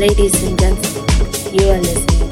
Ladies and gentlemen, you are listening